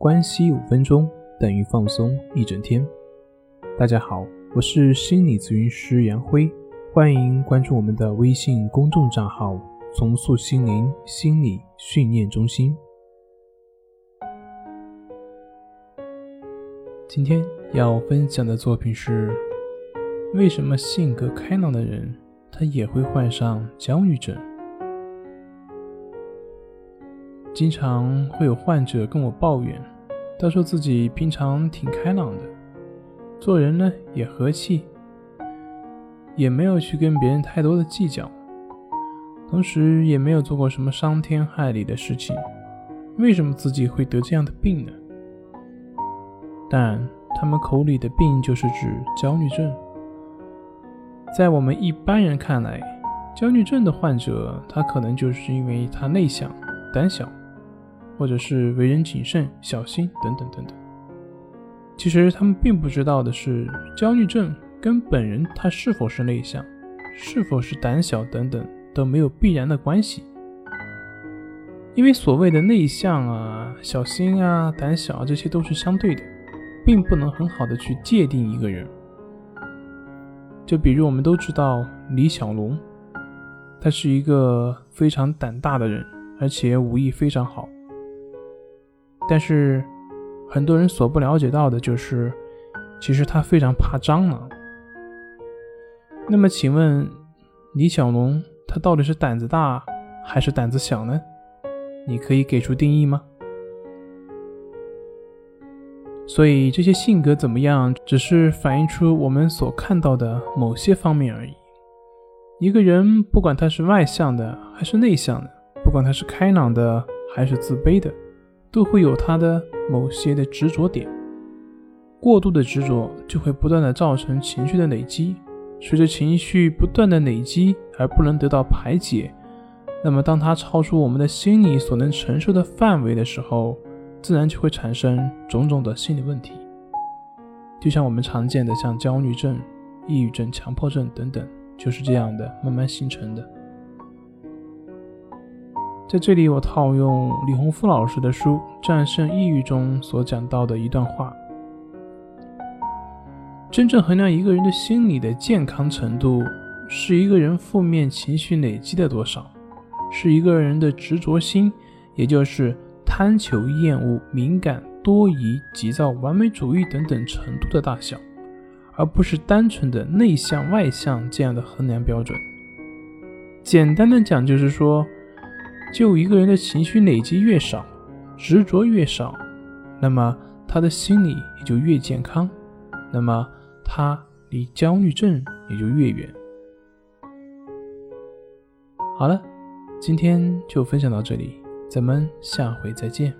关系五分钟等于放松一整天。大家好，我是心理咨询师杨辉，欢迎关注我们的微信公众账号“重塑心灵心理训练中心”。今天要分享的作品是：为什么性格开朗的人他也会患上焦虑症？经常会有患者跟我抱怨，他说自己平常挺开朗的，做人呢也和气，也没有去跟别人太多的计较，同时也没有做过什么伤天害理的事情，为什么自己会得这样的病呢？但他们口里的病就是指焦虑症，在我们一般人看来，焦虑症的患者他可能就是因为他内向、胆小。或者是为人谨慎、小心等等等等。其实他们并不知道的是，焦虑症跟本人他是否是内向、是否是胆小等等都没有必然的关系。因为所谓的内向啊、小心啊、胆小啊，这些都是相对的，并不能很好的去界定一个人。就比如我们都知道李小龙，他是一个非常胆大的人，而且武艺非常好。但是，很多人所不了解到的就是，其实他非常怕蟑螂。那么，请问李小龙他到底是胆子大还是胆子小呢？你可以给出定义吗？所以，这些性格怎么样，只是反映出我们所看到的某些方面而已。一个人不管他是外向的还是内向的，不管他是开朗的还是自卑的。都会有他的某些的执着点，过度的执着就会不断的造成情绪的累积，随着情绪不断的累积而不能得到排解，那么当它超出我们的心理所能承受的范围的时候，自然就会产生种种的心理问题，就像我们常见的像焦虑症、抑郁症、强迫症等等，就是这样的慢慢形成的。在这里，我套用李洪福老师的书《战胜抑郁》中所讲到的一段话：真正衡量一个人的心理的健康程度，是一个人负面情绪累积的多少，是一个人的执着心，也就是贪求、厌恶、敏感、多疑、急躁、完美主义等等程度的大小，而不是单纯的内向外向这样的衡量标准。简单的讲，就是说。就一个人的情绪累积越少，执着越少，那么他的心理也就越健康，那么他离焦虑症也就越远。好了，今天就分享到这里，咱们下回再见。